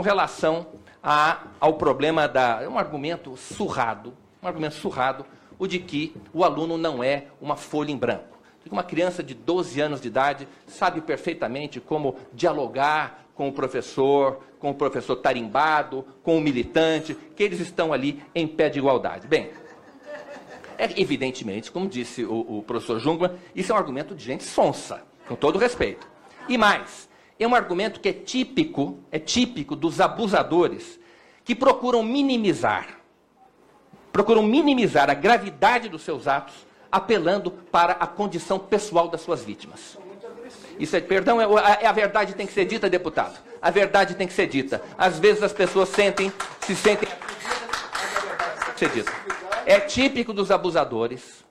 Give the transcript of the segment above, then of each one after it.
com relação a, ao problema da. um argumento surrado, um argumento surrado, o de que o aluno não é uma folha em branco. Uma criança de 12 anos de idade sabe perfeitamente como dialogar com o professor, com o professor tarimbado, com o militante, que eles estão ali em pé de igualdade. Bem, é, evidentemente, como disse o, o professor Jungmann, isso é um argumento de gente sonsa, com todo respeito. E mais, é um argumento que é típico, é típico dos abusadores que procuram minimizar, procuram minimizar a gravidade dos seus atos, apelando para a condição pessoal das suas vítimas. Isso é, perdão, é, é, a verdade tem que ser dita, deputado. A verdade tem que ser dita. Às vezes as pessoas sentem, se sentem ser dita. É típico dos abusadores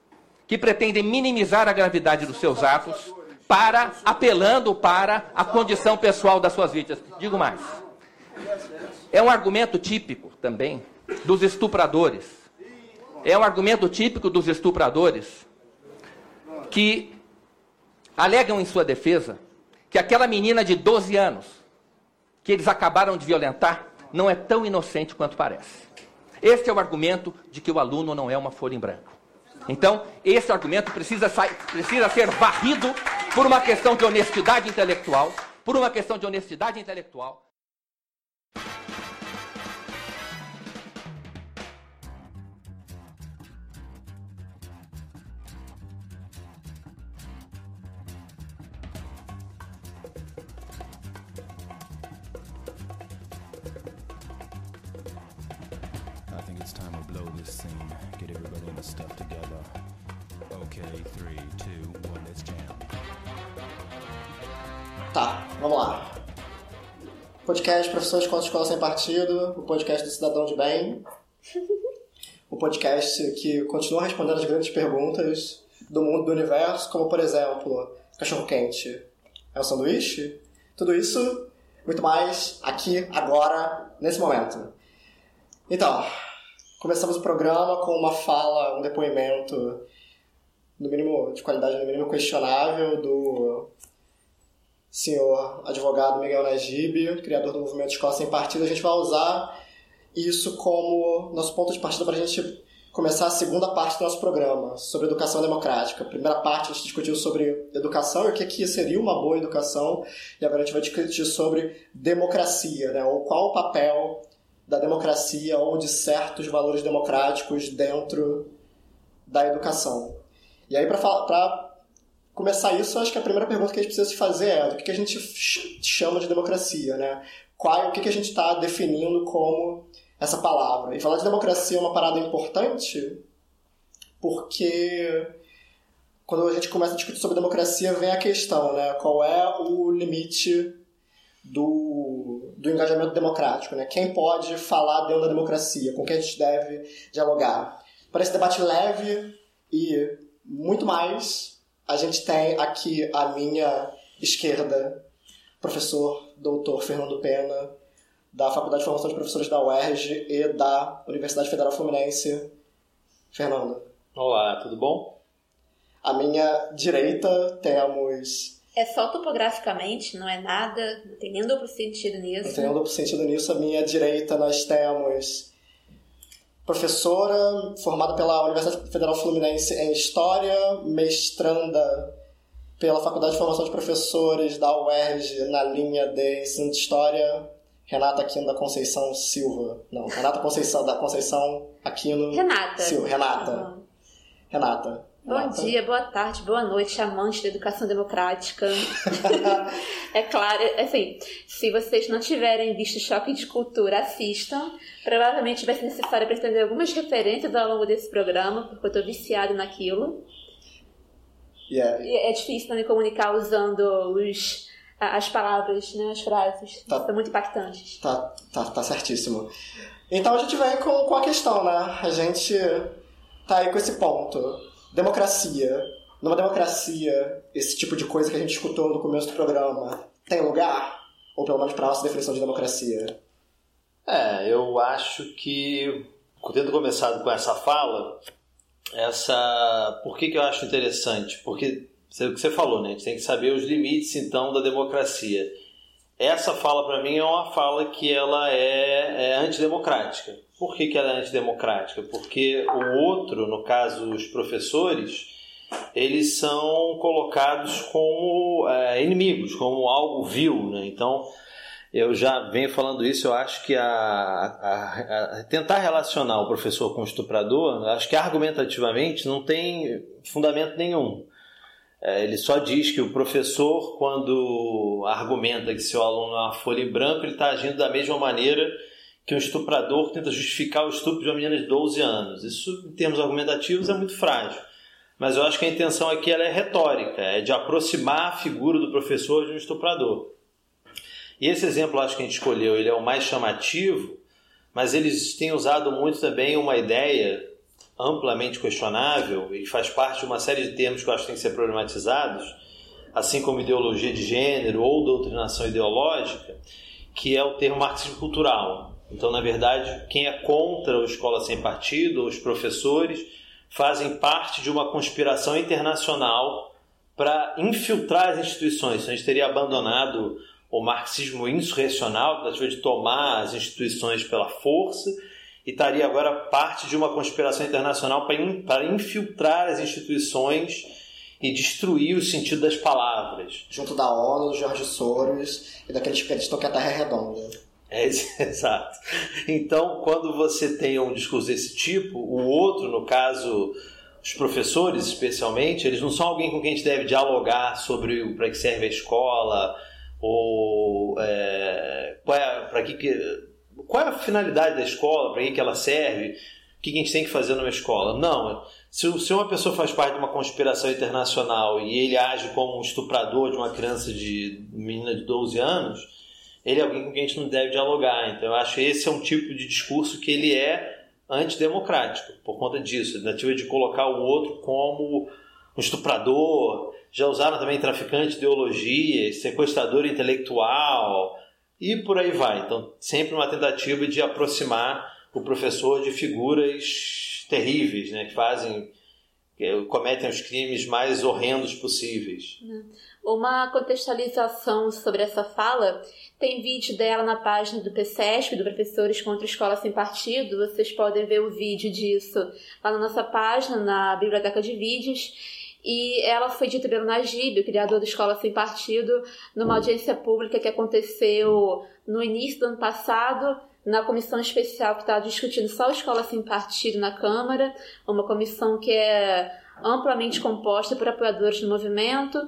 que pretendem minimizar a gravidade dos seus atos para apelando para a condição pessoal das suas vítimas. Digo mais. É um argumento típico também dos estupradores. É um argumento típico dos estupradores que alegam em sua defesa que aquela menina de 12 anos que eles acabaram de violentar não é tão inocente quanto parece. Este é o argumento de que o aluno não é uma folha em branco. Então, esse argumento precisa, precisa ser varrido por uma questão de honestidade intelectual, por uma questão de honestidade intelectual. Podcast Professores contra Escola Sem Partido, o podcast do Cidadão de Bem. O podcast que continua respondendo as grandes perguntas do mundo do universo, como por exemplo, cachorro-quente é um sanduíche? Tudo isso, muito mais, aqui, agora, nesse momento. Então, começamos o programa com uma fala, um depoimento, no mínimo, de qualidade no mínimo questionável, do senhor advogado Miguel Najib, criador do movimento Escola Sem Partido, a gente vai usar isso como nosso ponto de partida para a gente começar a segunda parte do nosso programa, sobre educação democrática. A primeira parte a gente discutiu sobre educação e o que, que seria uma boa educação, e agora a gente vai discutir sobre democracia, né? ou qual o papel da democracia ou de certos valores democráticos dentro da educação. E aí, para começar isso, acho que a primeira pergunta que a gente precisa se fazer é o que a gente chama de democracia, né? Qual, o que a gente está definindo como essa palavra? E falar de democracia é uma parada importante porque quando a gente começa a discutir sobre democracia vem a questão, né? Qual é o limite do, do engajamento democrático, né? Quem pode falar dentro da democracia? Com quem a gente deve dialogar? Para esse debate leve e muito mais a gente tem aqui à minha esquerda, professor doutor Fernando Pena, da Faculdade de Formação de Professores da UERJ e da Universidade Federal Fluminense. Fernando. Olá, tudo bom? À minha direita temos. É só topograficamente, não é nada, não tem nenhum duplo sentido nisso. Não tem nenhum duplo sentido nisso. À minha direita nós temos professora formada pela Universidade Federal Fluminense em História, mestranda pela Faculdade de Formação de Professores da UERJ na linha de Ensino de História, Renata Aquino da Conceição Silva. Não, Renata Conceição da Conceição Aquino Renata. Silva. Renata. Renata. Bom dia, boa tarde, boa noite, amantes da educação democrática. é claro, assim, se vocês não tiverem visto Choque de Cultura, assistam. Provavelmente vai ser necessário pretender algumas referências ao longo desse programa, porque eu estou viciado naquilo. Yeah. E é difícil também comunicar usando os, as palavras, né, as frases. Tá, São muito impactantes. Tá, tá, tá certíssimo. Então a gente vem com, com a questão, né? A gente tá aí com esse ponto democracia, numa democracia, esse tipo de coisa que a gente escutou no começo do programa, tem lugar? Ou pelo menos para a nossa definição de democracia? É, eu acho que, tendo começado com essa fala, essa. Por que, que eu acho interessante? Porque, o que você falou, né? A gente tem que saber os limites, então, da democracia. essa fala para mim é uma fala que ela é, é antidemocrática. Por que, que ela é antidemocrática? Porque o outro, no caso os professores, eles são colocados como é, inimigos, como algo vil. Né? Então, eu já venho falando isso, eu acho que a, a, a, tentar relacionar o professor com o estuprador, acho que argumentativamente não tem fundamento nenhum. É, ele só diz que o professor, quando argumenta que seu aluno é uma folha em branco, ele está agindo da mesma maneira que um estuprador tenta justificar o estupro de uma menina de 12 anos. Isso, em termos argumentativos, é muito frágil. Mas eu acho que a intenção aqui ela é retórica, é de aproximar a figura do professor de um estuprador. E esse exemplo, acho que a gente escolheu, ele é o mais chamativo, mas eles têm usado muito também uma ideia amplamente questionável e faz parte de uma série de termos que eu acho que têm que ser problematizados, assim como ideologia de gênero ou doutrinação ideológica, que é o termo marxismo cultural. Então, na verdade, quem é contra o Escola Sem Partido, os professores, fazem parte de uma conspiração internacional para infiltrar as instituições. Então, a gente teria abandonado o marxismo insurrecional, tentativa de tomar as instituições pela força, e estaria agora parte de uma conspiração internacional para infiltrar as instituições e destruir o sentido das palavras. Junto da ONU, Jorge Soros e daqueles que acreditam que a Terra é redonda. É, exato. Então, quando você tem um discurso desse tipo, o outro, no caso, os professores especialmente, eles não são alguém com quem a gente deve dialogar sobre para que serve a escola ou é, é para que qual é a finalidade da escola, para que, que ela serve, o que a gente tem que fazer numa escola. Não, se, se uma pessoa faz parte de uma conspiração internacional e ele age como um estuprador de uma criança de menina de 12 anos, ele é alguém com quem a gente não deve dialogar. Então eu acho que esse é um tipo de discurso que ele é antidemocrático, por conta disso, a tentativa de colocar o outro como um estuprador, já usaram também traficante de ideologia, sequestrador intelectual, e por aí vai. Então, sempre uma tentativa de aproximar o professor de figuras terríveis, né, que fazem, cometem os crimes mais horrendos possíveis. Uma contextualização sobre essa fala tem vídeo dela na página do PSESP, do Professores contra Escola Sem Partido. Vocês podem ver o vídeo disso lá na nossa página, na biblioteca de vídeos. E ela foi dita pelo Najib, o criador da Escola Sem Partido, numa audiência pública que aconteceu no início do ano passado, na comissão especial que estava discutindo só a Escola Sem Partido na Câmara, uma comissão que é amplamente composta por apoiadores do movimento.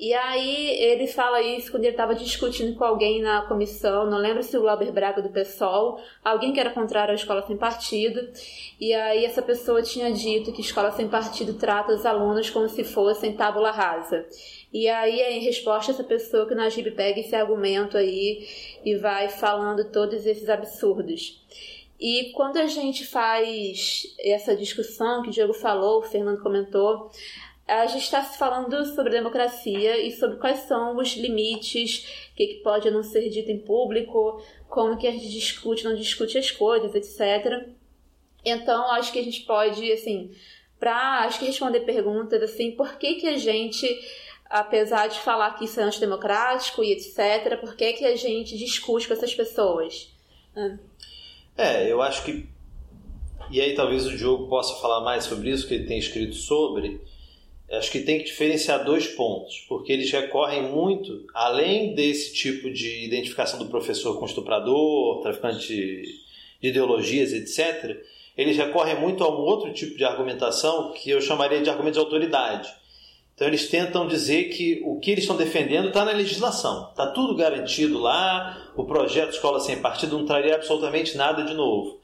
E aí ele fala isso quando ele estava discutindo com alguém na comissão, não lembro se o Glauber Braga do PSOL, alguém que era contrário à escola sem partido. E aí essa pessoa tinha dito que escola sem partido trata os alunos como se fossem tábula rasa. E aí, em resposta, essa pessoa que o Najib pega esse argumento aí e vai falando todos esses absurdos. E quando a gente faz essa discussão que o Diego falou, o Fernando comentou, a gente está falando sobre democracia e sobre quais são os limites, o que, que pode não ser dito em público, como que a gente discute, não discute as coisas, etc. Então, acho que a gente pode, assim, para acho que responder perguntas assim, por que que a gente, apesar de falar que isso é antidemocrático e etc, por que que a gente discute com essas pessoas? É, eu acho que e aí talvez o Diogo possa falar mais sobre isso, que ele tem escrito sobre acho que tem que diferenciar dois pontos, porque eles recorrem muito, além desse tipo de identificação do professor com estuprador, traficante de ideologias, etc., eles recorrem muito a um outro tipo de argumentação que eu chamaria de argumento de autoridade. Então eles tentam dizer que o que eles estão defendendo está na legislação, está tudo garantido lá, o projeto Escola Sem Partido não traria absolutamente nada de novo.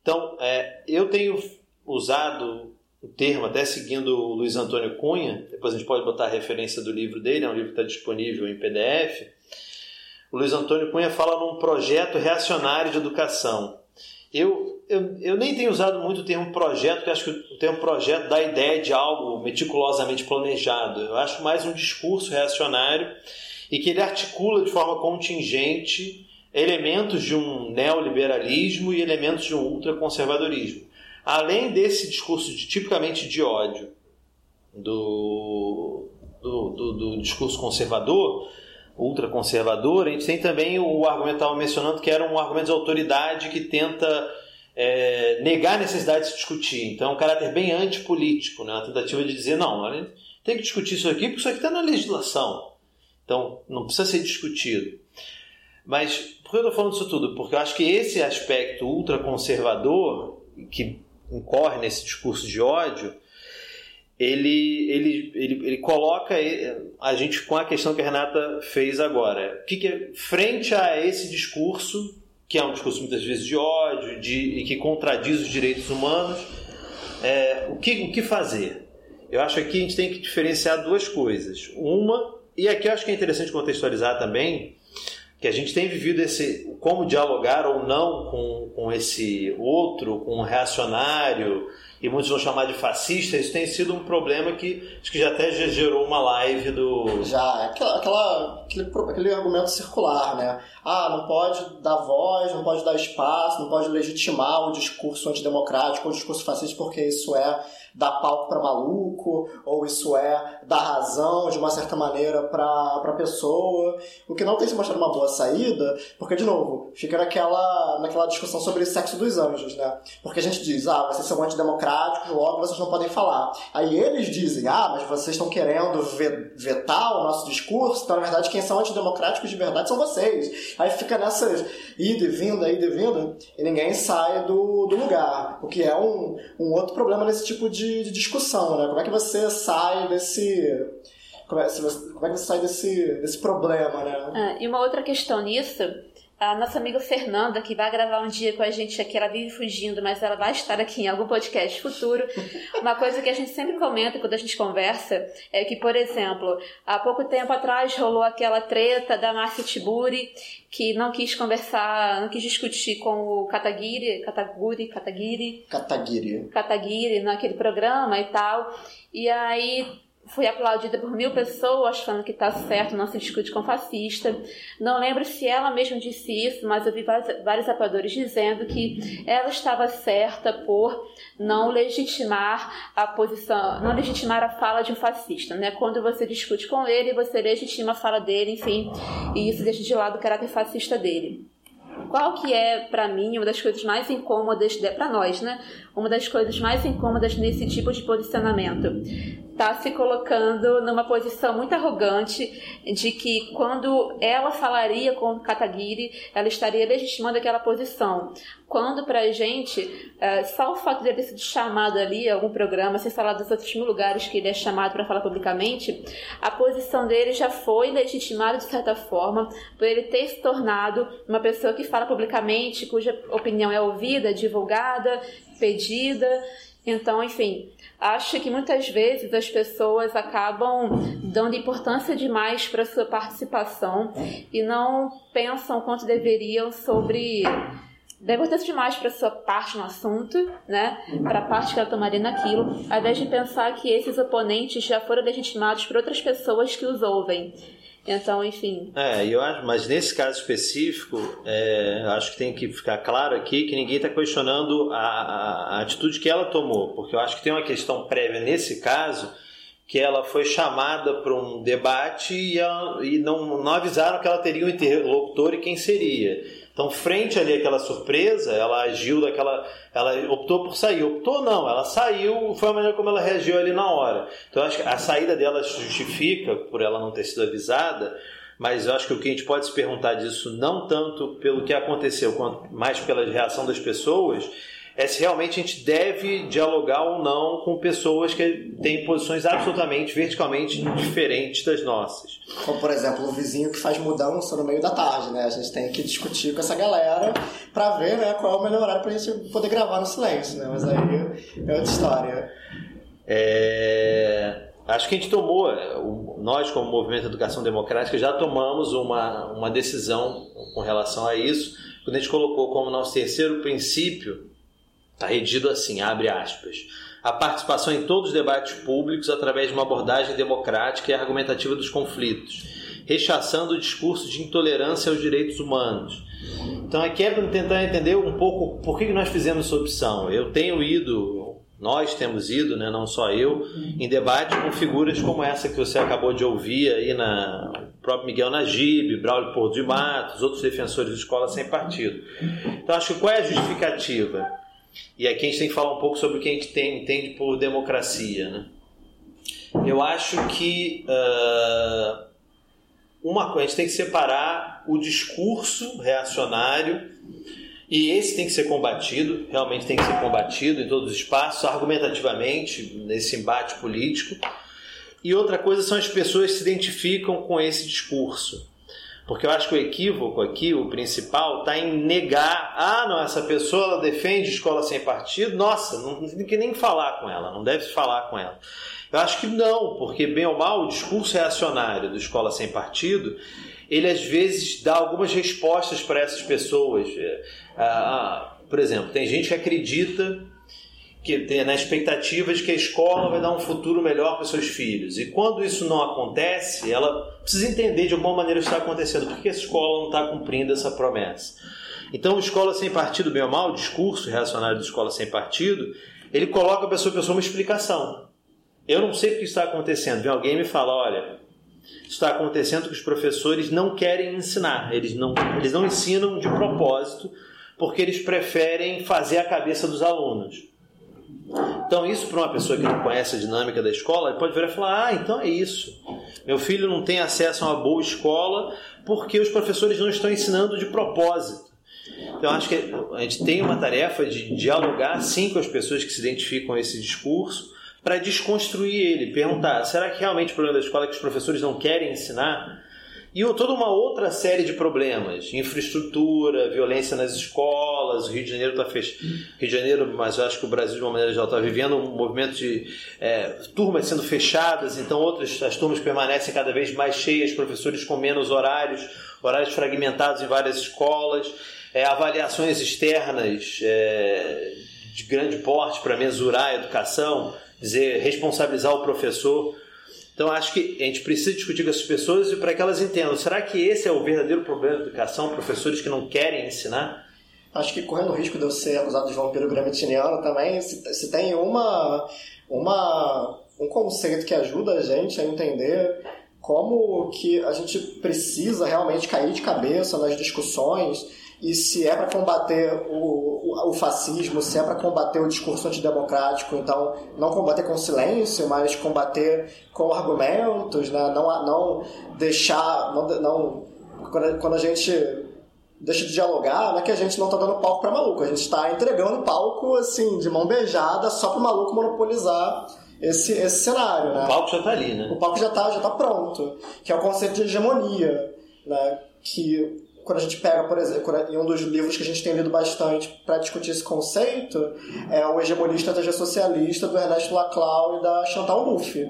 Então, é, eu tenho usado o termo, até seguindo o Luiz Antônio Cunha, depois a gente pode botar a referência do livro dele, é um livro que está disponível em PDF. O Luiz Antônio Cunha fala num projeto reacionário de educação. Eu, eu, eu nem tenho usado muito o termo projeto, porque acho que o termo projeto dá a ideia de algo meticulosamente planejado. Eu acho mais um discurso reacionário e que ele articula de forma contingente elementos de um neoliberalismo e elementos de um ultraconservadorismo além desse discurso de, tipicamente de ódio do, do, do, do discurso conservador, ultraconservador, a gente tem também o argumento que estava mencionando que era um argumento de autoridade que tenta é, negar a necessidade de se discutir. Então, é um caráter bem antipolítico, né? a tentativa de dizer, não, a gente tem que discutir isso aqui porque isso aqui está na legislação. Então, não precisa ser discutido. Mas por que eu estou falando isso tudo? Porque eu acho que esse aspecto ultraconservador que incorre nesse discurso de ódio, ele, ele, ele, ele coloca a gente com a questão que a Renata fez agora. O que, que é, frente a esse discurso, que é um discurso muitas vezes de ódio de, e que contradiz os direitos humanos, é, o, que, o que fazer? Eu acho que a gente tem que diferenciar duas coisas. Uma, e aqui eu acho que é interessante contextualizar também, que a gente tem vivido esse como dialogar ou não com, com esse outro, com um reacionário, e muitos vão chamar de fascista, isso tem sido um problema que acho que já até gerou uma live do. Já, é aquela, aquela, aquele, aquele argumento circular, né? Ah, não pode dar voz, não pode dar espaço, não pode legitimar o discurso antidemocrático ou o discurso fascista, porque isso é dar palco para maluco, ou isso é dar razão de uma certa maneira para a pessoa, o que não tem se mostrado uma boa saída, porque, de novo, fica naquela, naquela discussão sobre o sexo dos anjos, né? Porque a gente diz, ah, vocês são antidemocráticos, logo vocês não podem falar. Aí eles dizem, ah, mas vocês estão querendo vetar o nosso discurso, então, na verdade, quem são antidemocráticos de verdade são vocês. Aí fica nessas ida e vinda, ida e vinda, e ninguém sai do, do lugar, o que é um, um outro problema nesse tipo de de, de discussão, né? Como é que você sai desse como é, como é, que você sai desse, desse problema, né? Ah, e uma outra questão nisso, a nossa amiga Fernanda, que vai gravar um dia com a gente aqui, ela vive fugindo, mas ela vai estar aqui em algum podcast futuro. Uma coisa que a gente sempre comenta quando a gente conversa é que, por exemplo, há pouco tempo atrás rolou aquela treta da Márcia Tiburi, que não quis conversar, não quis discutir com o Katagiri, Kataguri, Katagiri. Katagiri. Katagiri naquele programa e tal. E aí foi aplaudida por mil pessoas falando que está certo, não se discute com fascista. Não lembro se ela mesma disse isso, mas eu vi vários, vários apoiadores dizendo que ela estava certa por não legitimar a posição, não legitimar a fala de um fascista, né? Quando você discute com ele, você legitima a fala dele, enfim, e isso deixa de lado o caráter fascista dele. Qual que é, para mim, uma das coisas mais incômodas, para nós, né? Uma das coisas mais incômodas nesse tipo de posicionamento? Tá se colocando numa posição muito arrogante de que quando ela falaria com Kataguiri, ela estaria legitimando aquela posição. Quando pra gente, é, só o fato dele ter sido chamado ali, algum programa, sem falar dos outros mil lugares que ele é chamado para falar publicamente, a posição dele já foi legitimada de certa forma por ele ter se tornado uma pessoa que fala publicamente, cuja opinião é ouvida, divulgada, pedida. Então, enfim, acho que muitas vezes as pessoas acabam dando importância demais para sua participação e não pensam quanto deveriam sobre da importância demais para sua parte no assunto, né? Para a parte que ela tomaria naquilo, ao invés de pensar que esses oponentes já foram legitimados por outras pessoas que os ouvem. Então, enfim. É, eu acho, mas nesse caso específico, é, acho que tem que ficar claro aqui que ninguém está questionando a, a, a, atitude que ela tomou, porque eu acho que tem uma questão prévia nesse caso que ela foi chamada para um debate e, ela, e não, não avisaram que ela teria um interlocutor e quem seria. Então, frente ali àquela surpresa, ela agiu daquela. Ela optou por sair. Optou não, ela saiu, foi a maneira como ela reagiu ali na hora. Então, acho que a saída dela justifica por ela não ter sido avisada, mas eu acho que o que a gente pode se perguntar disso, não tanto pelo que aconteceu, quanto mais pela reação das pessoas, é se realmente a gente deve dialogar ou não com pessoas que têm posições absolutamente verticalmente diferentes das nossas. Como, por exemplo, o vizinho que faz mudança no meio da tarde, né? A gente tem que discutir com essa galera para ver né, qual é o melhor horário para a gente poder gravar no silêncio, né? Mas aí é outra história. É... Acho que a gente tomou, nós como Movimento Educação Democrática já tomamos uma, uma decisão com relação a isso, quando a gente colocou como nosso terceiro princípio Está redido assim, abre aspas. A participação em todos os debates públicos através de uma abordagem democrática e argumentativa dos conflitos, rechaçando o discurso de intolerância aos direitos humanos. Então aqui é para tentar entender um pouco por que nós fizemos essa opção. Eu tenho ido, nós temos ido, né, não só eu, em debate com figuras como essa que você acabou de ouvir aí na próprio Miguel Najib, Braulio Porto de Matos, outros defensores de escola sem partido. Então, acho que qual é a justificativa? E aqui a gente tem que falar um pouco sobre o que a gente tem, entende por democracia. Né? Eu acho que uh, uma coisa, a gente tem que separar o discurso reacionário e esse tem que ser combatido, realmente tem que ser combatido em todos os espaços, argumentativamente, nesse embate político. E outra coisa são as pessoas que se identificam com esse discurso. Porque eu acho que o equívoco aqui, o principal, está em negar. Ah, não, essa pessoa ela defende escola sem partido. Nossa, não tem que nem falar com ela, não deve falar com ela. Eu acho que não, porque, bem ou mal, o discurso reacionário do escola sem partido ele às vezes dá algumas respostas para essas pessoas. É, ah, por exemplo, tem gente que acredita que tem na expectativa de que a escola vai dar um futuro melhor para seus filhos. E quando isso não acontece, ela precisa entender de alguma maneira o que está acontecendo, porque a escola não está cumprindo essa promessa. Então, escola sem partido, bem ou mal, o discurso reacionário de escola sem partido, ele coloca a pessoa, a pessoa uma explicação. Eu não sei o que está acontecendo. Vem alguém me fala, olha, está acontecendo que os professores não querem ensinar, eles não, eles não ensinam de propósito, porque eles preferem fazer a cabeça dos alunos. Então, isso para uma pessoa que não conhece a dinâmica da escola, ele pode virar e falar: ah, então é isso. Meu filho não tem acesso a uma boa escola porque os professores não estão ensinando de propósito. Então, acho que a gente tem uma tarefa de dialogar sim com as pessoas que se identificam com esse discurso para desconstruir ele, perguntar: será que realmente o problema da escola é que os professores não querem ensinar? E toda uma outra série de problemas, infraestrutura, violência nas escolas, o Rio de Janeiro está fechado. Rio de Janeiro, mas acho que o Brasil de uma maneira geral está vivendo um movimento de é, turmas sendo fechadas, então outras as turmas permanecem cada vez mais cheias, professores com menos horários, horários fragmentados em várias escolas, é, avaliações externas é, de grande porte para mensurar a educação, dizer responsabilizar o professor então acho que a gente precisa discutir com essas pessoas para que elas entendam. Será que esse é o verdadeiro problema da educação? Professores que não querem ensinar? Acho que correndo o risco de eu ser acusado de vampiro gramsciano também, se, se tem uma, uma, um conceito que ajuda a gente a entender como que a gente precisa realmente cair de cabeça nas discussões e se é para combater o, o, o, fascismo, se é para combater o discurso antidemocrático, então não combater com silêncio, mas combater com argumentos, né? não, não deixar. Não, não, quando, quando a gente deixa de dialogar, não é que a gente não está dando palco para maluco, a gente está entregando palco assim, de mão beijada, só para o maluco monopolizar esse, esse cenário. Né? O palco já está ali, né? O palco já está já tá pronto, que é o conceito de hegemonia, né? que quando a gente pega, por exemplo, em um dos livros que a gente tem lido bastante para discutir esse conceito, é o Hegemonista Estratégia Socialista, do Ernesto Laclau e da Chantal Mouffe.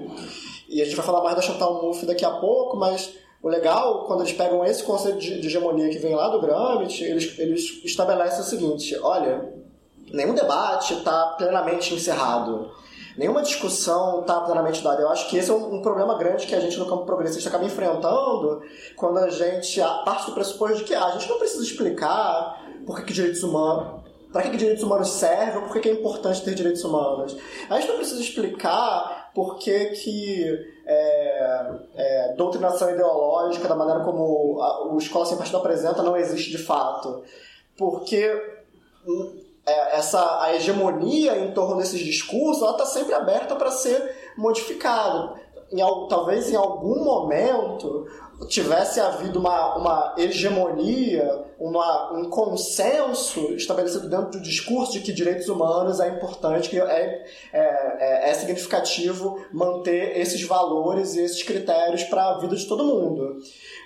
E a gente vai falar mais da Chantal Mouffe daqui a pouco, mas o legal, quando eles pegam esse conceito de, de hegemonia que vem lá do Gramsci, eles, eles estabelecem o seguinte, olha, nenhum debate está plenamente encerrado nenhuma discussão está plenamente dada. Eu acho que esse é um, um, problema grande que a gente no campo progressista acaba enfrentando quando a gente parte do pressuposto de que ah, a gente não precisa explicar por que, que direitos humanos para que, que, direitos humanos servem por que, que, é importante ter direitos humanos. A gente não precisa explicar por que, que é, é, doutrinação ideológica, da maneira como a, o Escola Sem Partido apresenta, não existe de fato. Porque é, essa a hegemonia em torno desses discursos ela está sempre aberta para ser modificada. Em, talvez em algum momento tivesse havido uma, uma hegemonia, uma, um consenso estabelecido dentro do discurso de que direitos humanos é importante, que é, é, é significativo manter esses valores e esses critérios para a vida de todo mundo.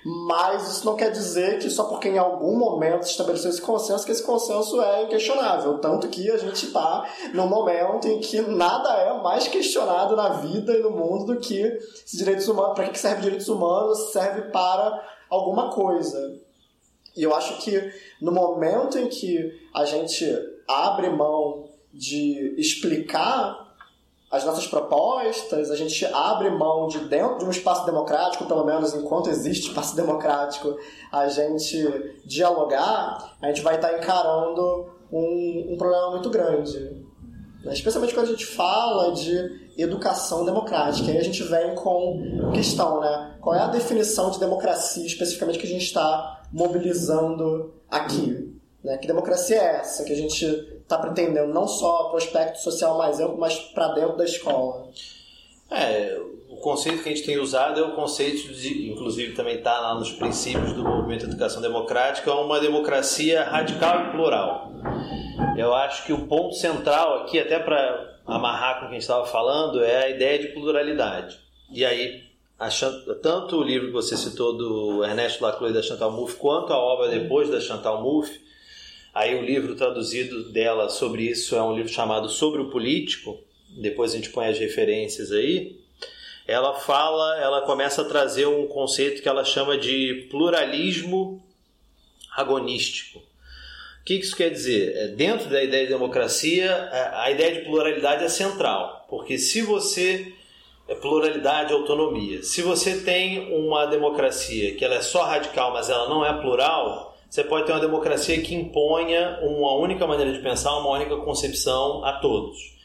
Mas isso não quer dizer que só porque em algum momento se estabeleceu esse consenso, que esse consenso é inquestionável. Tanto que a gente está num momento em que nada é mais questionado na vida e no mundo do que se direitos humanos, para que serve direitos humanos, serve para alguma coisa. E eu acho que no momento em que a gente abre mão de explicar as nossas propostas, a gente abre mão de dentro de um espaço democrático, pelo menos enquanto existe espaço democrático, a gente dialogar, a gente vai estar encarando um, um problema muito grande. especialmente quando a gente fala de educação democrática. Aí a gente vem com questão, né? Qual é a definição de democracia especificamente que a gente está mobilizando aqui? Né? Que democracia é essa que a gente está pretendendo não só para o aspecto social mais amplo, mas para dentro da escola? É, o conceito que a gente tem usado é o conceito de, inclusive também está lá nos princípios do movimento de educação democrática, é uma democracia radical e plural. Eu acho que o ponto central aqui, até para amarrar com o que a gente estava falando, é a ideia de pluralidade. E aí, tanto o livro que você citou do Ernesto Lacroix da Chantal Mouffe, quanto a obra depois da Chantal Mouffe, aí o livro traduzido dela sobre isso é um livro chamado Sobre o Político, depois a gente põe as referências aí, ela fala, ela começa a trazer um conceito que ela chama de pluralismo agonístico. O que isso quer dizer? É, dentro da ideia de democracia, a ideia de pluralidade é central, porque se você é pluralidade autonomia. Se você tem uma democracia que ela é só radical, mas ela não é plural, você pode ter uma democracia que imponha uma única maneira de pensar, uma única concepção a todos.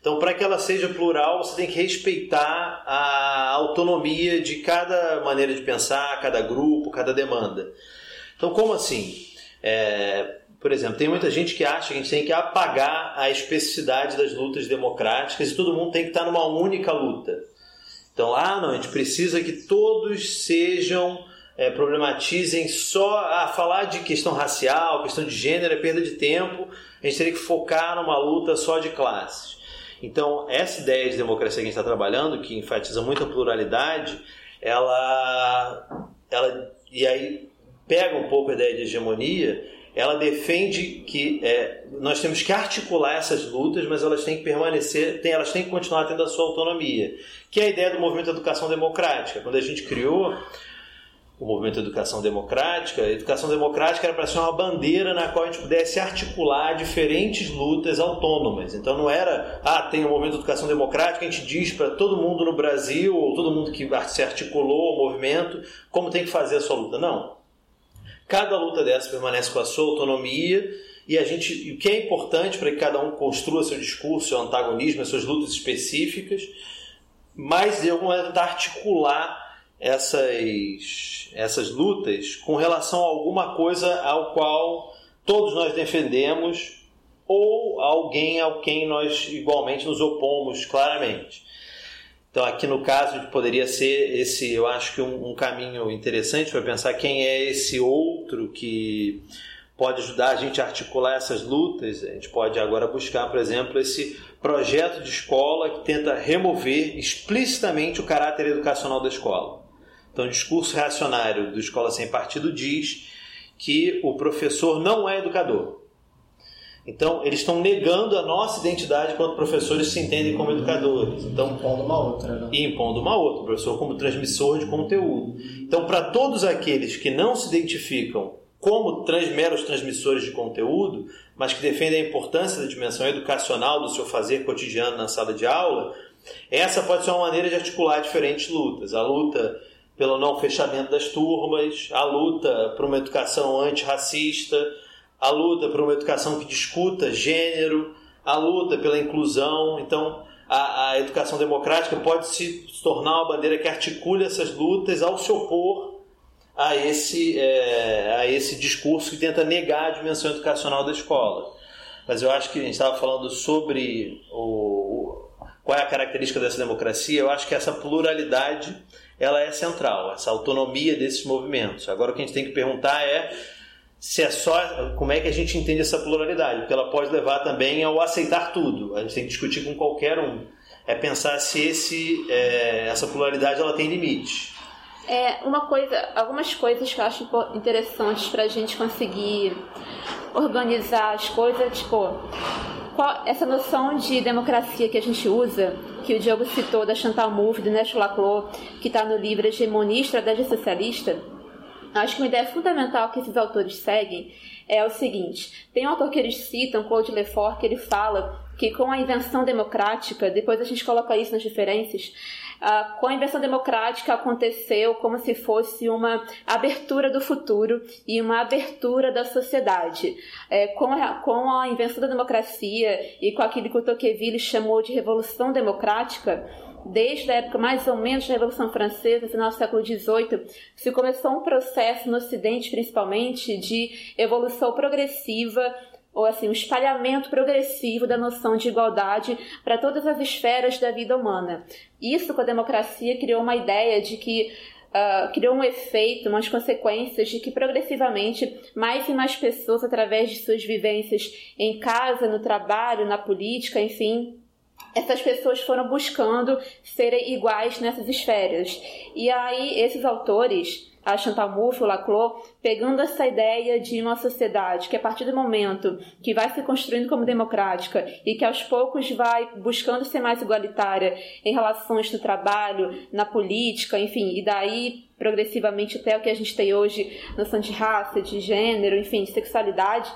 Então, para que ela seja plural, você tem que respeitar a autonomia de cada maneira de pensar, cada grupo, cada demanda. Então, como assim? É, por exemplo, tem muita gente que acha que a gente tem que apagar a especificidade das lutas democráticas e todo mundo tem que estar numa única luta. Então, ah, não, a gente precisa que todos sejam, é, problematizem só a falar de questão racial, questão de gênero, é perda de tempo, a gente teria que focar numa luta só de classes. Então, essa ideia de democracia que a gente está trabalhando, que enfatiza muito a pluralidade, ela, ela e aí pega um pouco a ideia de hegemonia, ela defende que é, nós temos que articular essas lutas, mas elas têm que permanecer, elas têm que continuar tendo a sua autonomia, que é a ideia do movimento educação democrática. Quando a gente criou o movimento educação democrática, a educação democrática era para ser uma bandeira na qual a gente pudesse articular diferentes lutas autônomas. Então não era, ah, tem o movimento educação democrática, a gente diz para todo mundo no Brasil, ou todo mundo que se articulou o movimento, como tem que fazer a sua luta. Não. Cada luta dessa permanece com a sua autonomia e a gente, o que é importante para que cada um construa seu discurso, seu antagonismo, as suas lutas específicas, mas de alguma maneira articular essas, essas lutas com relação a alguma coisa ao qual todos nós defendemos ou alguém ao quem nós igualmente nos opomos claramente. Então, aqui no caso, poderia ser esse, eu acho que um, um caminho interessante para pensar quem é esse outro que pode ajudar a gente a articular essas lutas. A gente pode agora buscar, por exemplo, esse projeto de escola que tenta remover explicitamente o caráter educacional da escola. Então, o discurso reacionário do Escola Sem Partido diz que o professor não é educador. Então, eles estão negando a nossa identidade quando professores se entendem como educadores. Então, impondo uma outra, né? E impondo uma outra, o professor como transmissor de conteúdo. Então, para todos aqueles que não se identificam como trans, meros transmissores de conteúdo, mas que defendem a importância da dimensão educacional do seu fazer cotidiano na sala de aula, essa pode ser uma maneira de articular diferentes lutas. A luta pelo não fechamento das turmas, a luta por uma educação antirracista, a luta por uma educação que discuta gênero, a luta pela inclusão. Então, a, a educação democrática pode se tornar uma bandeira que articule essas lutas ao se opor a esse, é, a esse discurso que tenta negar a dimensão educacional da escola. Mas eu acho que a gente estava falando sobre o, o, qual é a característica dessa democracia. Eu acho que essa pluralidade ela é central, essa autonomia desses movimentos. Agora o que a gente tem que perguntar é se é só como é que a gente entende essa pluralidade, porque ela pode levar também ao aceitar tudo. A gente tem que discutir com qualquer um. É pensar se esse, é, essa pluralidade ela tem limite. É uma coisa, algumas coisas que eu acho interessantes para a gente conseguir organizar as coisas, tipo qual, essa noção de democracia que a gente usa, que o Diogo citou, da Chantal Mouffe, do Néstor Laclau, que está no livro Hegemonia Estratégia Socialista, acho que uma ideia fundamental que esses autores seguem é o seguinte: tem um autor que eles citam, Claude Lefort, que ele fala que com a invenção democrática, depois a gente coloca isso nas diferenças, uh, com a invenção democrática aconteceu como se fosse uma abertura do futuro e uma abertura da sociedade. É, com, a, com a invenção da democracia e com aquilo que o Tocqueville chamou de revolução democrática, desde a época mais ou menos da Revolução Francesa, final do século XVIII, se começou um processo no Ocidente, principalmente, de evolução progressiva ou assim, um espalhamento progressivo da noção de igualdade para todas as esferas da vida humana. Isso com a democracia criou uma ideia de que Uh, criou um efeito, umas consequências de que progressivamente mais e mais pessoas, através de suas vivências em casa, no trabalho, na política, enfim, essas pessoas foram buscando serem iguais nessas esferas. E aí, esses autores, a Chantal Mouffe, o Laclau, pegando essa ideia de uma sociedade que, a partir do momento que vai se construindo como democrática e que aos poucos vai buscando ser mais igualitária em relações do trabalho, na política, enfim, e daí progressivamente até o que a gente tem hoje, noção de raça, de gênero, enfim, de sexualidade.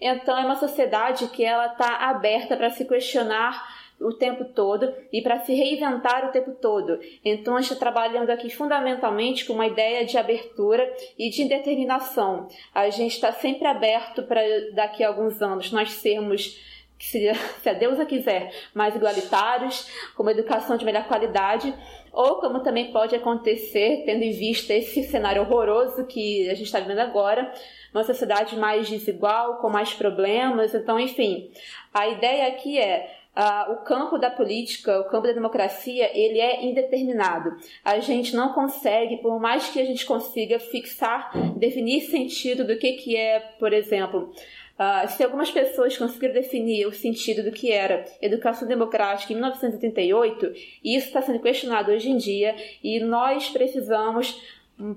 Então, é uma sociedade que ela está aberta para se questionar o tempo todo e para se reinventar o tempo todo. Então, a está trabalhando aqui fundamentalmente com uma ideia de abertura e de indeterminação. A gente está sempre aberto para daqui a alguns anos nós sermos se, se a deusa quiser, mais igualitários, com uma educação de melhor qualidade, ou como também pode acontecer, tendo em vista esse cenário horroroso que a gente está vivendo agora, uma sociedade mais desigual, com mais problemas. Então, enfim, a ideia aqui é Uh, o campo da política, o campo da democracia, ele é indeterminado. A gente não consegue, por mais que a gente consiga fixar, definir sentido do que, que é, por exemplo, uh, se algumas pessoas conseguiram definir o sentido do que era educação democrática em 1988, isso está sendo questionado hoje em dia e nós precisamos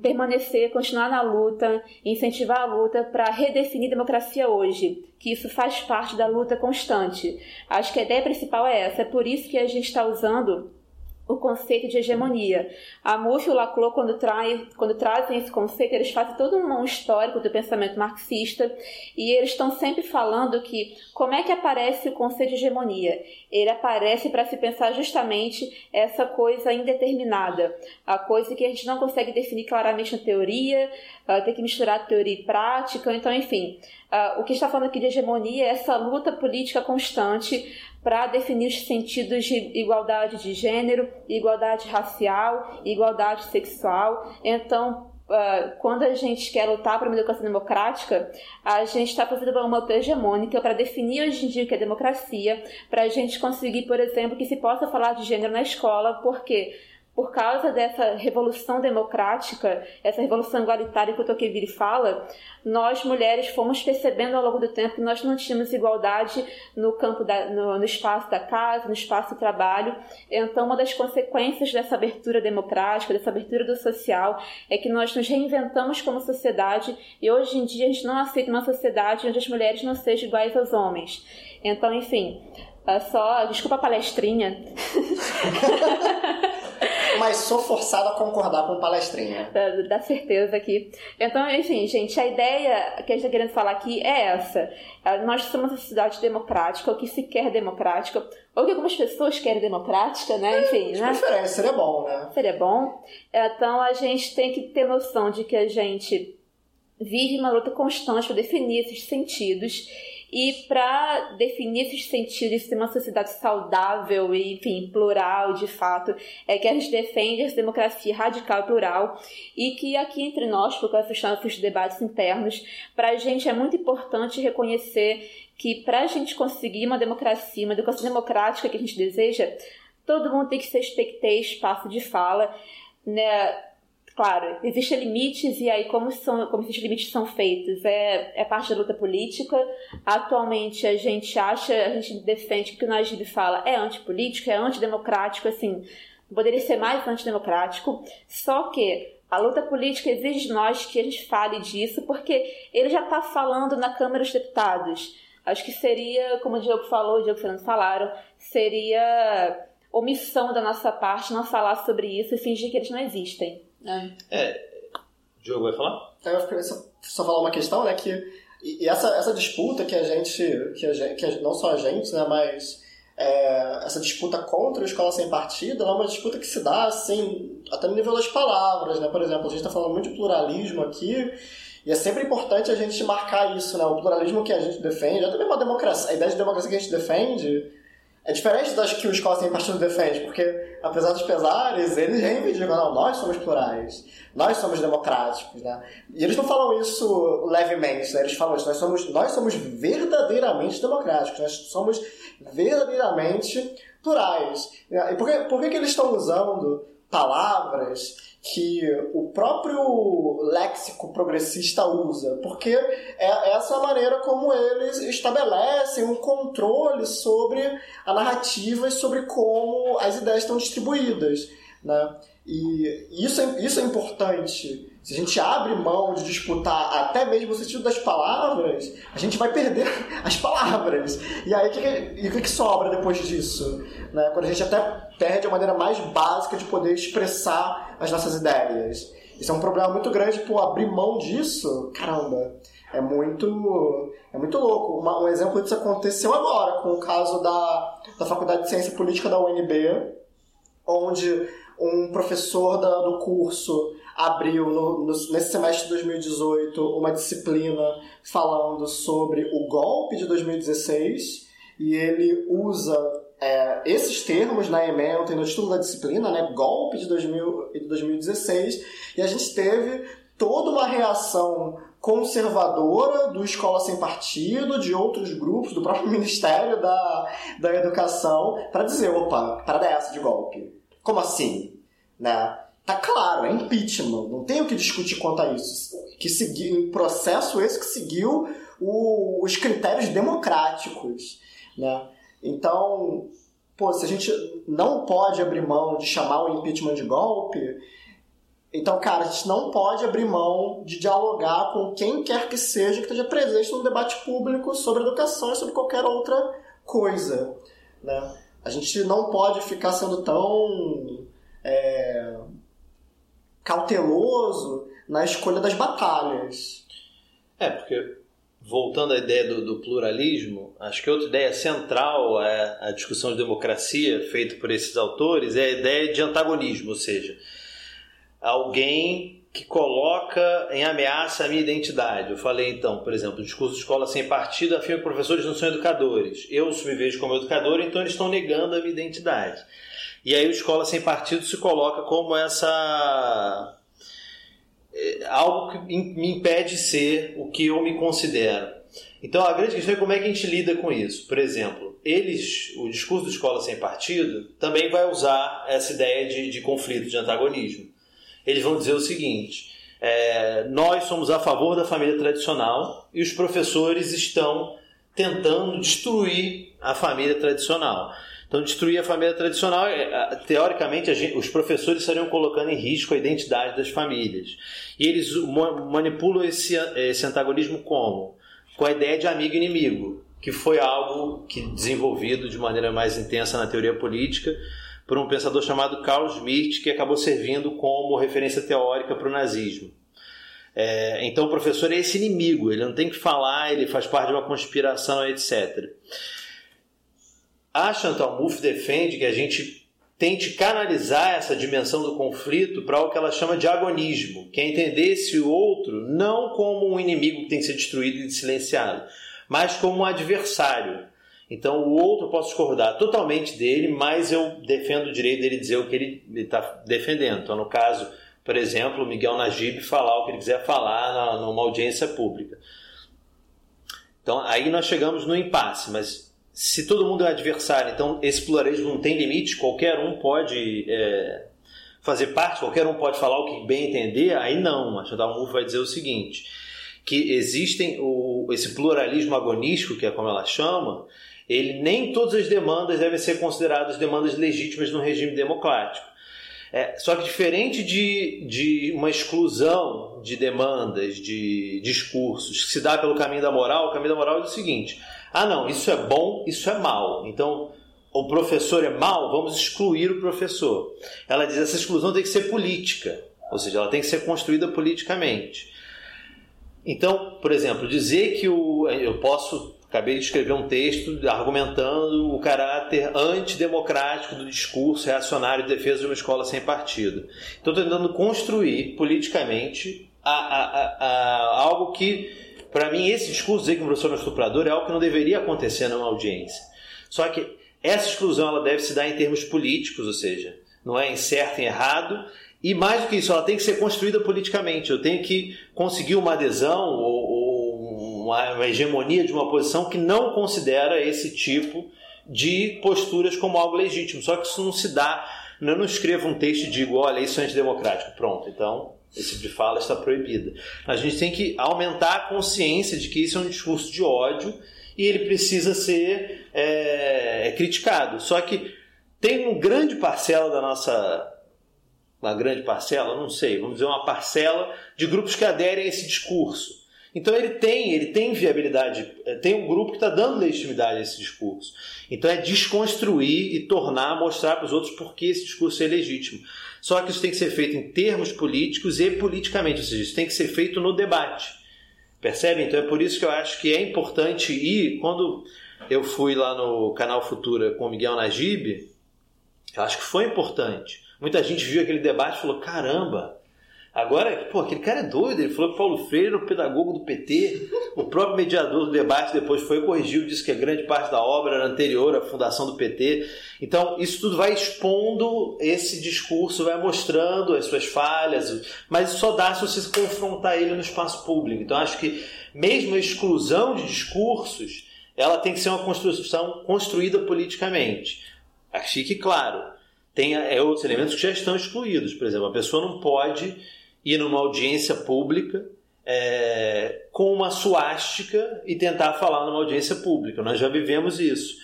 permanecer, continuar na luta, incentivar a luta para redefinir democracia hoje, que isso faz parte da luta constante. Acho que a ideia principal é essa, é por isso que a gente está usando o conceito de hegemonia. A Muff e o Laclau, quando, trai, quando trazem esse conceito, eles fazem todo um histórico do pensamento marxista e eles estão sempre falando que como é que aparece o conceito de hegemonia? Ele aparece para se pensar justamente essa coisa indeterminada, a coisa que a gente não consegue definir claramente na teoria, uh, tem que misturar teoria e prática, então, enfim. Uh, o que está falando aqui de hegemonia é essa luta política constante para definir os sentidos de igualdade de gênero, igualdade racial, igualdade sexual. Então, uh, quando a gente quer lutar por uma educação democrática, a gente está fazendo uma luta hegemônica para definir hoje em dia o que é democracia, para a gente conseguir, por exemplo, que se possa falar de gênero na escola, porque por causa dessa revolução democrática, essa revolução igualitária que o Tocqueville fala, nós mulheres fomos percebendo ao longo do tempo que nós não tínhamos igualdade no campo da, no, no, espaço da casa, no espaço do trabalho. Então, uma das consequências dessa abertura democrática, dessa abertura do social, é que nós nos reinventamos como sociedade e hoje em dia a gente não aceita uma sociedade onde as mulheres não sejam iguais aos homens. Então, enfim, é só desculpa a palestrinha. mas sou forçado a concordar com palestrinha. Dá, dá certeza aqui. Então, enfim, gente, a ideia que a gente está querendo falar aqui é essa. É, nós somos uma sociedade democrática, ou que se quer democrática, ou que algumas pessoas querem democrática, né? Enfim, de né? preferência, seria bom, né? Seria bom. Então, a gente tem que ter noção de que a gente vive uma luta constante para definir esses sentidos e para definir esses sentidos de ser uma sociedade saudável e, enfim, plural de fato, é que a gente defende essa democracia radical e plural e que aqui entre nós, por causa dos nossos debates internos, para a gente é muito importante reconhecer que para a gente conseguir uma democracia, uma educação democrática que a gente deseja, todo mundo tem que ter espaço de fala, né? Claro, existem limites e aí como, são, como esses limites são feitos? É, é parte da luta política. Atualmente a gente acha, a gente defende que o que o Najib fala é antipolítico, é antidemocrático, assim, poderia ser mais antidemocrático. Só que a luta política exige de nós que a gente fale disso, porque ele já está falando na Câmara dos Deputados. Acho que seria, como o Diogo falou, o Diogo e o Fernando falaram, seria omissão da nossa parte não falar sobre isso e fingir que eles não existem. É. é. Diogo vai falar? Eu queria só, só falar uma questão, né? Que, e essa, essa disputa que a gente, que, a gente, que a, não só a gente, né? Mas é, essa disputa contra a escola sem partido é uma disputa que se dá assim, até no nível das palavras, né? Por exemplo, a gente está falando muito de pluralismo aqui, e é sempre importante a gente marcar isso, né? O pluralismo que a gente defende, até mesmo a democracia, a ideia de democracia que a gente defende é diferente das que o Escola Sem Partido defende, porque, apesar dos pesares, eles reivindicam, não, nós somos plurais, nós somos democráticos, né? E eles não falam isso levemente, né? Eles falam isso, nós somos, nós somos verdadeiramente democráticos, nós somos verdadeiramente plurais. E por que, por que, que eles estão usando palavras que o próprio léxico progressista usa, porque é essa maneira como eles estabelecem um controle sobre a narrativa e sobre como as ideias estão distribuídas. Né? E isso é, isso é importante. Se a gente abre mão de disputar até mesmo o sentido das palavras, a gente vai perder as palavras. E aí, o que, que, que, sobra depois disso? Né? Quando a gente até perde a maneira mais básica de poder expressar as nossas ideias. Isso é um problema muito grande, pô, abrir mão disso, caramba, é muito, é muito louco. Uma, um exemplo disso aconteceu agora, com o caso da, da Faculdade de Ciência Política da UNB, onde um professor da, do curso abriu no, no, nesse semestre de 2018 uma disciplina falando sobre o golpe de 2016 e ele usa é, esses termos na ementa e no título da disciplina, né, golpe de, 2000, de 2016, e a gente teve toda uma reação conservadora do Escola Sem Partido, de outros grupos, do próprio Ministério da, da Educação, para dizer, opa, para essa de golpe. Como assim? Né? Tá claro, é impeachment, não tem o que discutir quanto a isso. Que seguiu, um processo esse que seguiu o, os critérios democráticos. Né? Então, pô, se a gente não pode abrir mão de chamar o impeachment de golpe, então, cara, a gente não pode abrir mão de dialogar com quem quer que seja que esteja presente no debate público sobre educação e sobre qualquer outra coisa. Né? A gente não pode ficar sendo tão é, cauteloso na escolha das batalhas. É, porque voltando à ideia do, do, pluralismo, acho que outra ideia central à, à discussão de democracia feita por esses autores é a ideia de antagonismo, ou seja, alguém que coloca em ameaça a minha identidade. Eu falei então, por exemplo, o discurso de escola sem partido afirma que professores não são educadores. Eu me vejo como educador, então eles estão negando a minha identidade. E aí o escola sem partido se coloca como essa é, algo que me impede de ser o que eu me considero. Então a grande questão é como é que a gente lida com isso. Por exemplo, eles, o discurso do escola sem partido também vai usar essa ideia de, de conflito, de antagonismo eles vão dizer o seguinte: é, nós somos a favor da família tradicional e os professores estão tentando destruir a família tradicional. Então, destruir a família tradicional, é, teoricamente, gente, os professores estariam colocando em risco a identidade das famílias. E eles manipulam esse, esse antagonismo como? Com a ideia de amigo inimigo, que foi algo que desenvolvido de maneira mais intensa na teoria política por um pensador chamado Carl Schmitt, que acabou servindo como referência teórica para o nazismo. É, então o professor é esse inimigo, ele não tem que falar, ele faz parte de uma conspiração, etc. A Chantal Mouffe defende que a gente tente canalizar essa dimensão do conflito para o que ela chama de agonismo, que é entender esse outro não como um inimigo que tem que ser destruído e silenciado, mas como um adversário então o outro eu posso discordar totalmente dele, mas eu defendo o direito dele dizer o que ele está defendendo. Então, no caso, por exemplo, o Miguel Najib falar o que ele quiser falar numa audiência pública. Então aí nós chegamos no impasse, mas se todo mundo é adversário, então esse pluralismo não tem limite, qualquer um pode é, fazer parte, qualquer um pode falar o que bem entender, aí não. A Chantal vai dizer o seguinte, que existem o, esse pluralismo agonístico, que é como ela chama, ele nem todas as demandas devem ser consideradas demandas legítimas no regime democrático. É, só que diferente de, de uma exclusão de demandas, de discursos que se dá pelo caminho da moral, o caminho da moral é o seguinte: ah, não, isso é bom, isso é mal. Então, o professor é mal, vamos excluir o professor. Ela diz essa exclusão tem que ser política, ou seja, ela tem que ser construída politicamente. Então, por exemplo, dizer que o, eu posso Acabei de escrever um texto argumentando o caráter antidemocrático do discurso reacionário de defesa de uma escola sem partido. Então, estou tentando construir politicamente a, a, a, algo que, para mim, esse discurso dizer que o professor é um estuprador é algo que não deveria acontecer numa audiência. Só que essa exclusão ela deve se dar em termos políticos, ou seja, não é em certo e errado, e mais do que isso, ela tem que ser construída politicamente. Eu tenho que conseguir uma adesão ou, ou uma, uma hegemonia de uma posição que não considera esse tipo de posturas como algo legítimo. Só que isso não se dá. Eu não escrevo um texto e digo, olha, isso é antidemocrático. Pronto, então esse tipo de fala está proibida. A gente tem que aumentar a consciência de que isso é um discurso de ódio e ele precisa ser é, criticado. Só que tem uma grande parcela da nossa uma grande parcela, não sei, vamos dizer uma parcela de grupos que aderem a esse discurso. Então ele tem, ele tem viabilidade, é, tem um grupo que está dando legitimidade a esse discurso. Então é desconstruir e tornar, mostrar para os outros por que esse discurso é legítimo. Só que isso tem que ser feito em termos políticos e politicamente, ou seja, isso tem que ser feito no debate. Percebe? Então é por isso que eu acho que é importante ir. Quando eu fui lá no canal Futura com o Miguel Najib, eu acho que foi importante. Muita gente viu aquele debate e falou: caramba, agora, pô, aquele cara é doido. Ele falou que Paulo Freire era o pedagogo do PT. O próprio mediador do debate depois foi corrigiu, disse que a grande parte da obra era anterior à fundação do PT. Então, isso tudo vai expondo esse discurso, vai mostrando as suas falhas, mas só dá se você confrontar ele no espaço público. Então, acho que mesmo a exclusão de discursos, ela tem que ser uma construção construída politicamente. Acho que claro tem é, outros elementos que já estão excluídos. Por exemplo, a pessoa não pode ir numa audiência pública é, com uma suástica e tentar falar numa audiência pública. Nós já vivemos isso.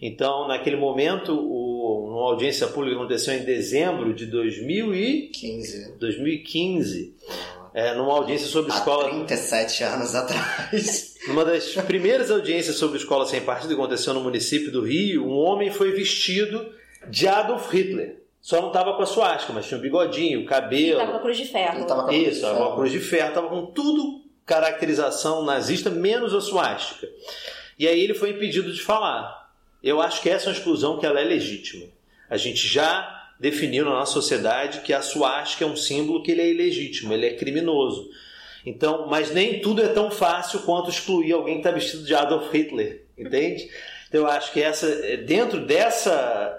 Então, naquele momento, o, uma audiência pública aconteceu em dezembro de 2015. 2015 é, numa audiência sobre Há escola. 37 anos atrás. Numa das primeiras audiências sobre escola sem partido que aconteceu no município do Rio, um homem foi vestido de Adolf Hitler. Só não estava com a suástica, mas tinha o bigodinho, o cabelo. Tava com a cruz de ferro. Tava com a Isso, tava com a cruz de ferro, tava com tudo caracterização nazista, menos a suástica. E aí ele foi impedido de falar. Eu acho que essa é uma exclusão que ela é legítima. A gente já definiu na nossa sociedade que a suástica é um símbolo que ele é ilegítimo, ele é criminoso. Então, mas nem tudo é tão fácil quanto excluir alguém que está vestido de Adolf Hitler, entende? Então eu acho que essa dentro dessa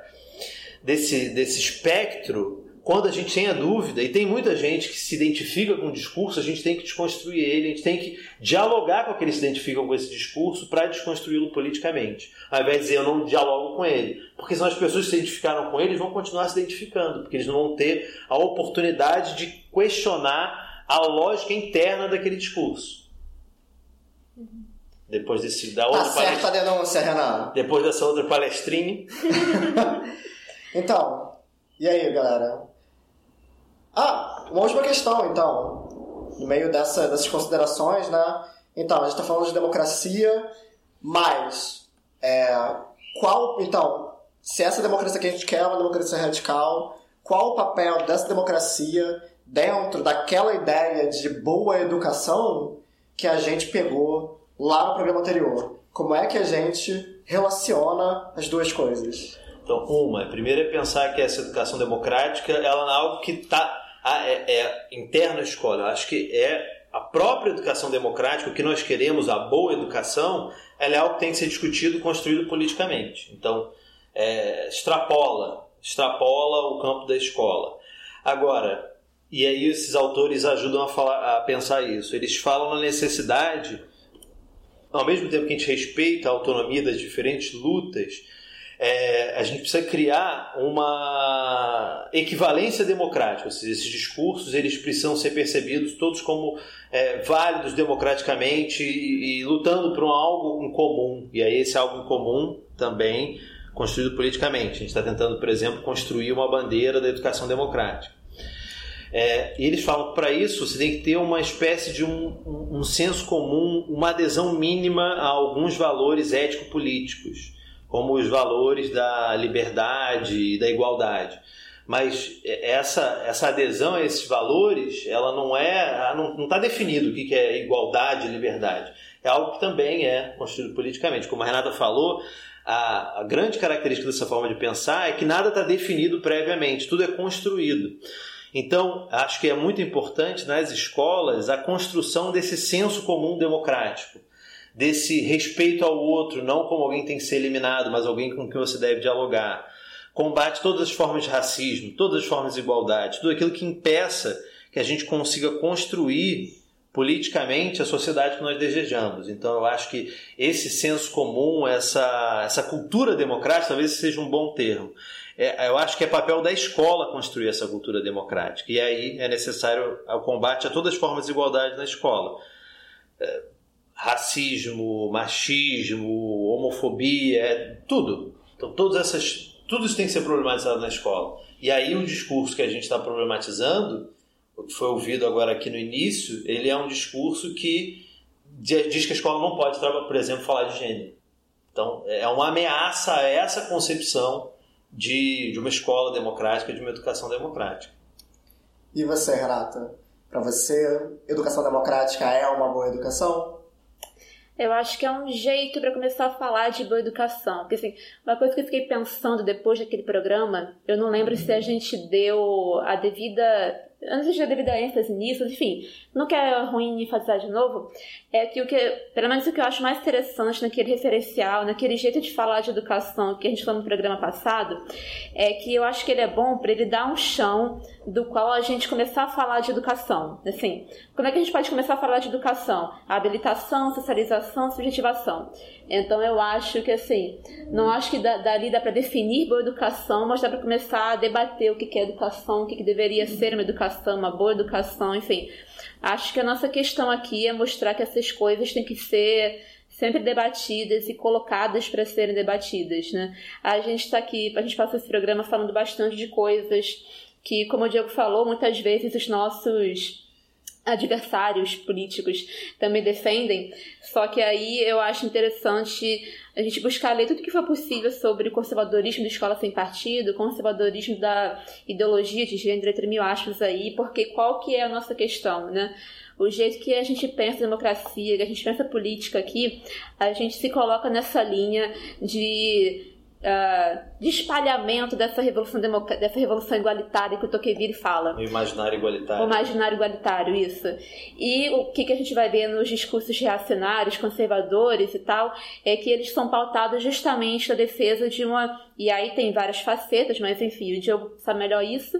desse, desse espectro, quando a gente tem a dúvida, e tem muita gente que se identifica com o discurso, a gente tem que desconstruir ele, a gente tem que dialogar com aqueles que se identificam com esse discurso para desconstruí-lo politicamente. Ao invés de dizer eu não dialogo com ele. Porque senão as pessoas que se identificaram com ele vão continuar se identificando, porque eles não vão ter a oportunidade de questionar a lógica interna daquele discurso. Depois desse da outra Tá certa a denúncia, Renan. Depois dessa outra palestrinha. Então, e aí, galera? Ah, uma última questão, então. No meio dessa, dessas considerações, né? Então, a gente está falando de democracia, mas é, qual, então, se essa democracia que a gente quer é uma democracia radical, qual o papel dessa democracia dentro daquela ideia de boa educação que a gente pegou lá no programa anterior? Como é que a gente relaciona as duas coisas? Então, uma, primeiro é pensar que essa educação democrática ela é algo que está é, é interno à escola. Eu acho que é a própria educação democrática, o que nós queremos, a boa educação, ela é algo que tem que ser discutido e construído politicamente. Então, é, extrapola, extrapola o campo da escola. Agora, e aí esses autores ajudam a, falar, a pensar isso. Eles falam na necessidade, ao mesmo tempo que a gente respeita a autonomia das diferentes lutas, é, a gente precisa criar uma equivalência democrática, seja, esses discursos eles precisam ser percebidos todos como é, válidos democraticamente e, e, lutando por um algo em comum. E aí esse algo em comum também construído politicamente. A gente está tentando, por exemplo, construir uma bandeira da educação democrática. É, e eles falam que para isso você tem que ter uma espécie de um, um, um senso comum, uma adesão mínima a alguns valores ético-políticos como os valores da liberdade e da igualdade. Mas essa, essa adesão a esses valores, ela não é, não está definido o que é igualdade e liberdade. é algo que também é construído politicamente. Como a Renata falou, a, a grande característica dessa forma de pensar é que nada está definido previamente, tudo é construído. Então, acho que é muito importante nas escolas a construção desse senso comum democrático, desse respeito ao outro, não como alguém tem que ser eliminado, mas alguém com quem você deve dialogar. Combate todas as formas de racismo, todas as formas de igualdade, tudo aquilo que impeça que a gente consiga construir politicamente a sociedade que nós desejamos. Então eu acho que esse senso comum, essa, essa cultura democrática, talvez seja um bom termo. É, eu acho que é papel da escola construir essa cultura democrática. E aí é necessário o combate a todas as formas de igualdade na escola. É, racismo, machismo, homofobia, é, tudo. Então todas essas, tudo isso tem que ser problematizado na escola. E aí o discurso que a gente está problematizando o que foi ouvido agora aqui no início, ele é um discurso que diz que a escola não pode, por exemplo, falar de gênero. Então, é uma ameaça a essa concepção de, de uma escola democrática, de uma educação democrática. E você, Renata? Para você, educação democrática é uma boa educação? Eu acho que é um jeito para começar a falar de boa educação. Porque, assim, uma coisa que eu fiquei pensando depois daquele programa, eu não lembro se a gente deu a devida antes de devido a ênfase nisso, enfim, não que é ruim enfatizar de novo, é que o que, pelo menos o que eu acho mais interessante naquele referencial, naquele jeito de falar de educação que a gente falou no programa passado, é que eu acho que ele é bom para ele dar um chão do qual a gente começar a falar de educação. Assim, como é que a gente pode começar a falar de educação? habilitação, socialização, subjetivação. Então eu acho que assim, não acho que dali dá para definir boa educação, mas dá para começar a debater o que é educação, o que deveria ser uma educação, uma boa educação, enfim. Acho que a nossa questão aqui é mostrar que essas coisas têm que ser sempre debatidas e colocadas para serem debatidas, né? A gente está aqui, a gente passa esse programa falando bastante de coisas que, como o Diego falou, muitas vezes os nossos adversários políticos também defendem. Só que aí eu acho interessante a gente buscar ler tudo que for possível sobre o conservadorismo da escola sem partido, conservadorismo da ideologia de gênero, entre mil aspas aí, porque qual que é a nossa questão, né? O jeito que a gente pensa democracia, que a gente pensa política aqui, a gente se coloca nessa linha de uh, de espalhamento dessa revolução, dessa revolução igualitária que o Tocqueville fala. O imaginário igualitário. O imaginário igualitário, isso. E o que, que a gente vai ver nos discursos reacionários, conservadores e tal, é que eles são pautados justamente na defesa de uma. E aí tem várias facetas, mas enfim, o Diogo sabe melhor isso.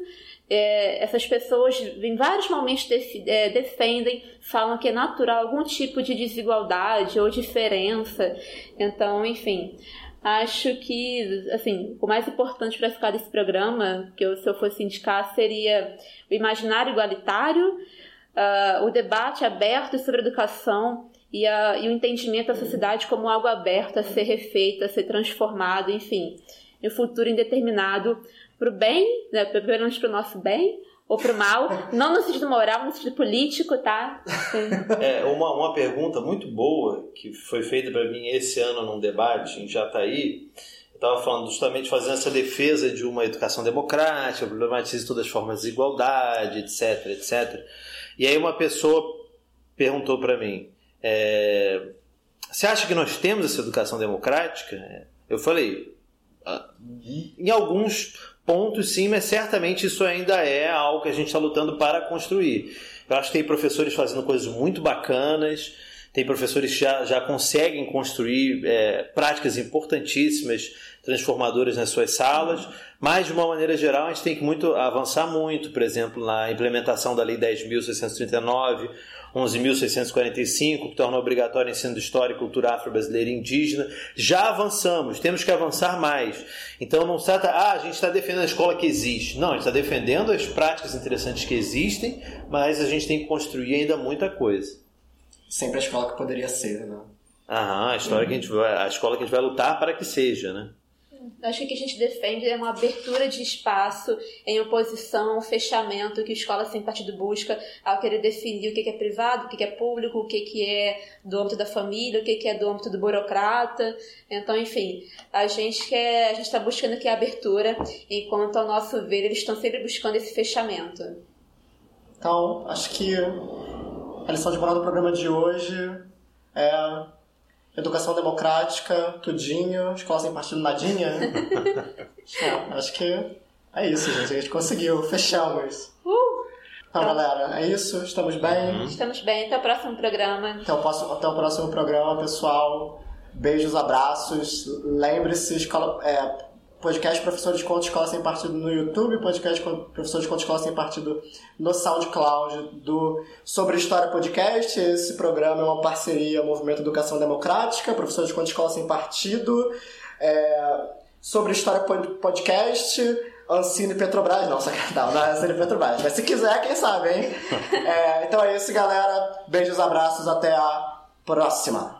É, essas pessoas em vários momentos def, é, defendem, falam que é natural algum tipo de desigualdade ou diferença. Então, enfim, Acho que, assim, o mais importante para ficar desse programa, que eu, se eu fosse indicar, seria o imaginário igualitário, uh, o debate aberto sobre educação e, a, e, o entendimento da sociedade como algo aberto a ser refeito, a ser transformado, enfim, em um futuro indeterminado para o bem, né, pelo menos para o nosso bem, ou pro mal, não no sentido moral, no sentido político, tá? É, uma, uma pergunta muito boa que foi feita para mim esse ano num debate em Jataí, eu estava falando justamente fazendo essa defesa de uma educação democrática, problematiza todas as formas de desigualdade, etc, etc. E aí uma pessoa perguntou para mim, é, você acha que nós temos essa educação democrática? Eu falei, ah, em alguns pontos sim, mas certamente isso ainda é algo que a gente está lutando para construir. Eu acho que tem professores fazendo coisas muito bacanas, tem professores que já, já conseguem construir é, práticas importantíssimas, transformadoras nas suas salas, mas de uma maneira geral a gente tem que muito avançar muito, por exemplo, na implementação da Lei 10.639, 11.645, que torna obrigatório o ensino de história e cultura afro-brasileira e indígena. Já avançamos, temos que avançar mais. Então não se trata, ah, a gente está defendendo a escola que existe. Não, a gente está defendendo as práticas interessantes que existem, mas a gente tem que construir ainda muita coisa. Sempre a escola que poderia ser, né? Aham, a, história uhum. que a, gente vai, a escola que a gente vai lutar para que seja, né? Acho que o que a gente defende é uma abertura de espaço em oposição ao fechamento que a escola sem partido busca ao querer definir o que é privado, o que é público, o que é do âmbito da família, o que é do âmbito do burocrata. Então, enfim, a gente quer, a gente está buscando aqui a abertura, enquanto ao nosso ver eles estão sempre buscando esse fechamento. Então, acho que a lição de moral do programa de hoje É, educação democrática, tudinho, escola sem partido nadinha. é, acho que é isso, gente. A gente conseguiu, fechamos. Uh! Então, galera, é isso. Estamos bem. Estamos bem, até o próximo programa. Até o próximo, até o próximo programa, pessoal. Beijos, abraços. Lembre-se, escola, é, podcast Professor de Conto Escola Sem Partido no YouTube, podcast Professor de Conto Escola Sem Partido no SoundCloud do Sobre História Podcast. Esse programa é uma parceria Movimento Educação Democrática, Professor de Conto Escola Sem Partido, é, Sobre História Podcast, Ancine Petrobras. Não, sacanagem, não, é Ancine Petrobras, mas se quiser, quem sabe, hein? É, então é isso, galera. Beijos, abraços, até a próxima.